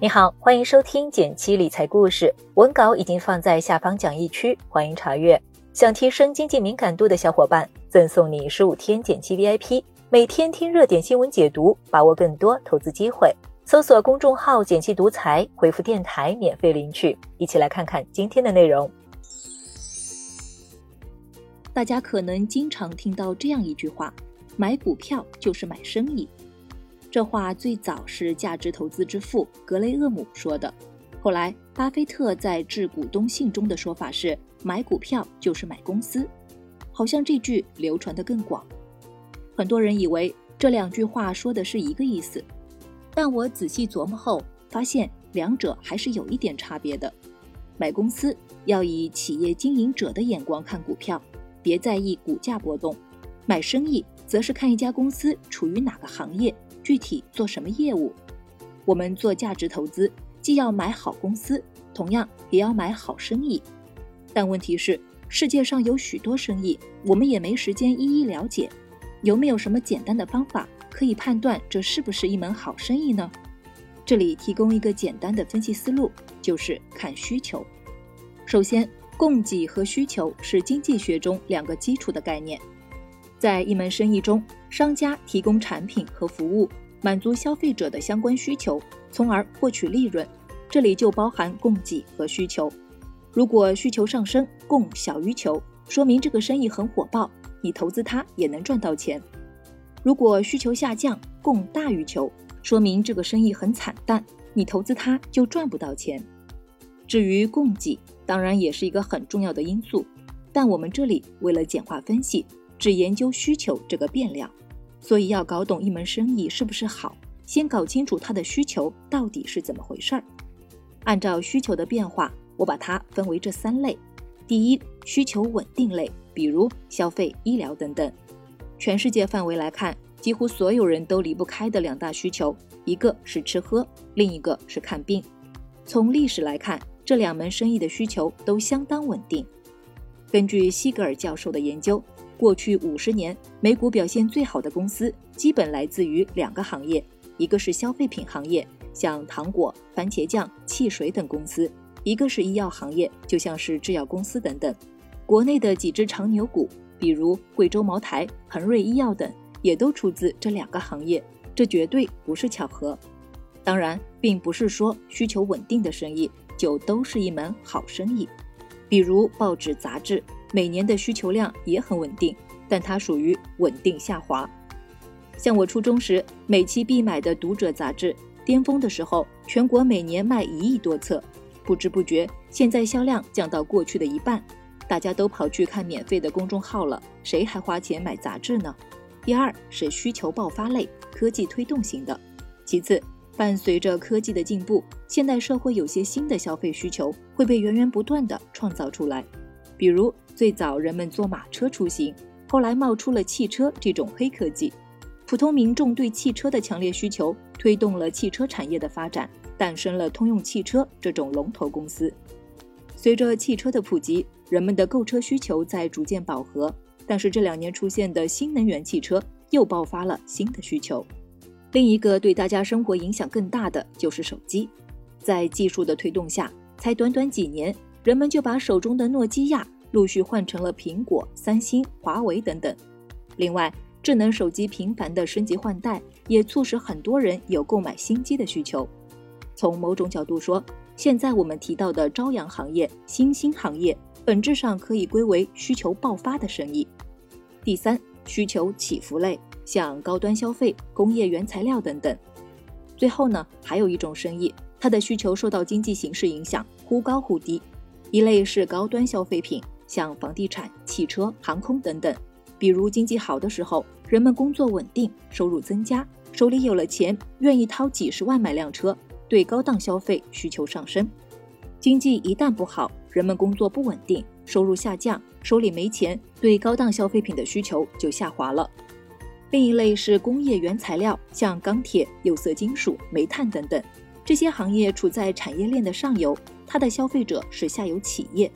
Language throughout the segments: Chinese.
你好，欢迎收听减七理财故事，文稿已经放在下方讲义区，欢迎查阅。想提升经济敏感度的小伙伴，赠送你十五天减七 VIP，每天听热点新闻解读，把握更多投资机会。搜索公众号“减七独裁，回复“电台”免费领取。一起来看看今天的内容。大家可能经常听到这样一句话：“买股票就是买生意。”这话最早是价值投资之父格雷厄姆说的，后来巴菲特在致股东信中的说法是买股票就是买公司，好像这句流传的更广。很多人以为这两句话说的是一个意思，但我仔细琢磨后发现两者还是有一点差别的。买公司要以企业经营者的眼光看股票，别在意股价波动；买生意则是看一家公司处于哪个行业。具体做什么业务？我们做价值投资，既要买好公司，同样也要买好生意。但问题是，世界上有许多生意，我们也没时间一一了解。有没有什么简单的方法可以判断这是不是一门好生意呢？这里提供一个简单的分析思路，就是看需求。首先，供给和需求是经济学中两个基础的概念。在一门生意中，商家提供产品和服务，满足消费者的相关需求，从而获取利润。这里就包含供给和需求。如果需求上升，供小于求，说明这个生意很火爆，你投资它也能赚到钱；如果需求下降，供大于求，说明这个生意很惨淡，你投资它就赚不到钱。至于供给，当然也是一个很重要的因素，但我们这里为了简化分析。只研究需求这个变量，所以要搞懂一门生意是不是好，先搞清楚它的需求到底是怎么回事儿。按照需求的变化，我把它分为这三类：第一，需求稳定类，比如消费、医疗等等。全世界范围来看，几乎所有人都离不开的两大需求，一个是吃喝，另一个是看病。从历史来看，这两门生意的需求都相当稳定。根据西格尔教授的研究。过去五十年，美股表现最好的公司基本来自于两个行业，一个是消费品行业，像糖果、番茄酱、汽水等公司；一个是医药行业，就像是制药公司等等。国内的几只长牛股，比如贵州茅台、恒瑞医药等，也都出自这两个行业，这绝对不是巧合。当然，并不是说需求稳定的生意就都是一门好生意，比如报纸、杂志。每年的需求量也很稳定，但它属于稳定下滑。像我初中时每期必买的《读者》杂志，巅峰的时候全国每年卖一亿多册，不知不觉现在销量降到过去的一半，大家都跑去看免费的公众号了，谁还花钱买杂志呢？第二是需求爆发类，科技推动型的。其次，伴随着科技的进步，现代社会有些新的消费需求会被源源不断的创造出来，比如。最早人们坐马车出行，后来冒出了汽车这种黑科技，普通民众对汽车的强烈需求推动了汽车产业的发展，诞生了通用汽车这种龙头公司。随着汽车的普及，人们的购车需求在逐渐饱和，但是这两年出现的新能源汽车又爆发了新的需求。另一个对大家生活影响更大的就是手机，在技术的推动下，才短短几年，人们就把手中的诺基亚。陆续换成了苹果、三星、华为等等。另外，智能手机频繁的升级换代，也促使很多人有购买新机的需求。从某种角度说，现在我们提到的朝阳行业、新兴行业，本质上可以归为需求爆发的生意。第三，需求起伏类，像高端消费、工业原材料等等。最后呢，还有一种生意，它的需求受到经济形势影响，忽高忽低。一类是高端消费品。像房地产、汽车、航空等等，比如经济好的时候，人们工作稳定，收入增加，手里有了钱，愿意掏几十万买辆车，对高档消费需求上升。经济一旦不好，人们工作不稳定，收入下降，手里没钱，对高档消费品的需求就下滑了。另一类是工业原材料，像钢铁、有色金属、煤炭等等，这些行业处在产业链的上游，它的消费者是下游企业。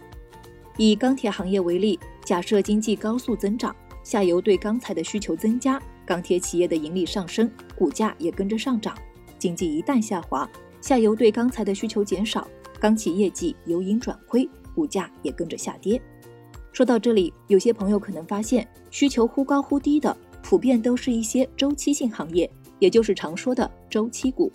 以钢铁行业为例，假设经济高速增长，下游对钢材的需求增加，钢铁企业的盈利上升，股价也跟着上涨。经济一旦下滑，下游对钢材的需求减少，钢企业绩由盈转亏，股价也跟着下跌。说到这里，有些朋友可能发现，需求忽高忽低的，普遍都是一些周期性行业，也就是常说的周期股。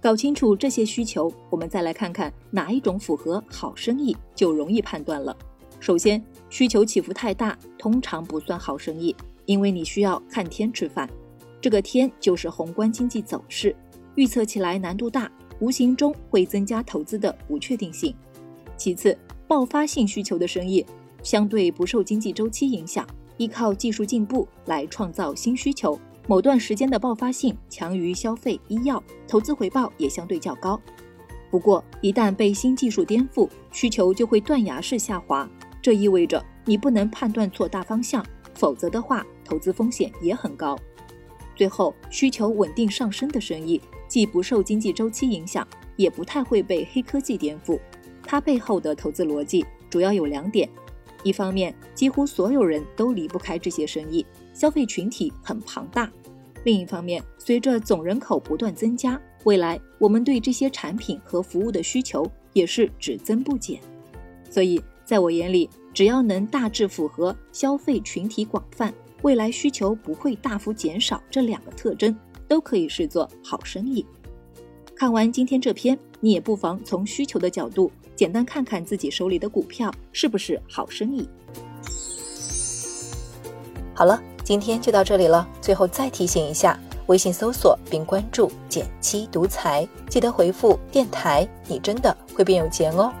搞清楚这些需求，我们再来看看哪一种符合好生意，就容易判断了。首先，需求起伏太大，通常不算好生意，因为你需要看天吃饭，这个天就是宏观经济走势，预测起来难度大，无形中会增加投资的不确定性。其次，爆发性需求的生意相对不受经济周期影响，依靠技术进步来创造新需求。某段时间的爆发性强于消费、医药，投资回报也相对较高。不过，一旦被新技术颠覆，需求就会断崖式下滑。这意味着你不能判断错大方向，否则的话，投资风险也很高。最后，需求稳定上升的生意，既不受经济周期影响，也不太会被黑科技颠覆。它背后的投资逻辑主要有两点：一方面，几乎所有人都离不开这些生意。消费群体很庞大，另一方面，随着总人口不断增加，未来我们对这些产品和服务的需求也是只增不减。所以，在我眼里，只要能大致符合消费群体广泛、未来需求不会大幅减少这两个特征，都可以视作好生意。看完今天这篇，你也不妨从需求的角度，简单看看自己手里的股票是不是好生意。好了。今天就到这里了。最后再提醒一下，微信搜索并关注“减七独裁，记得回复“电台”，你真的会变有钱哦。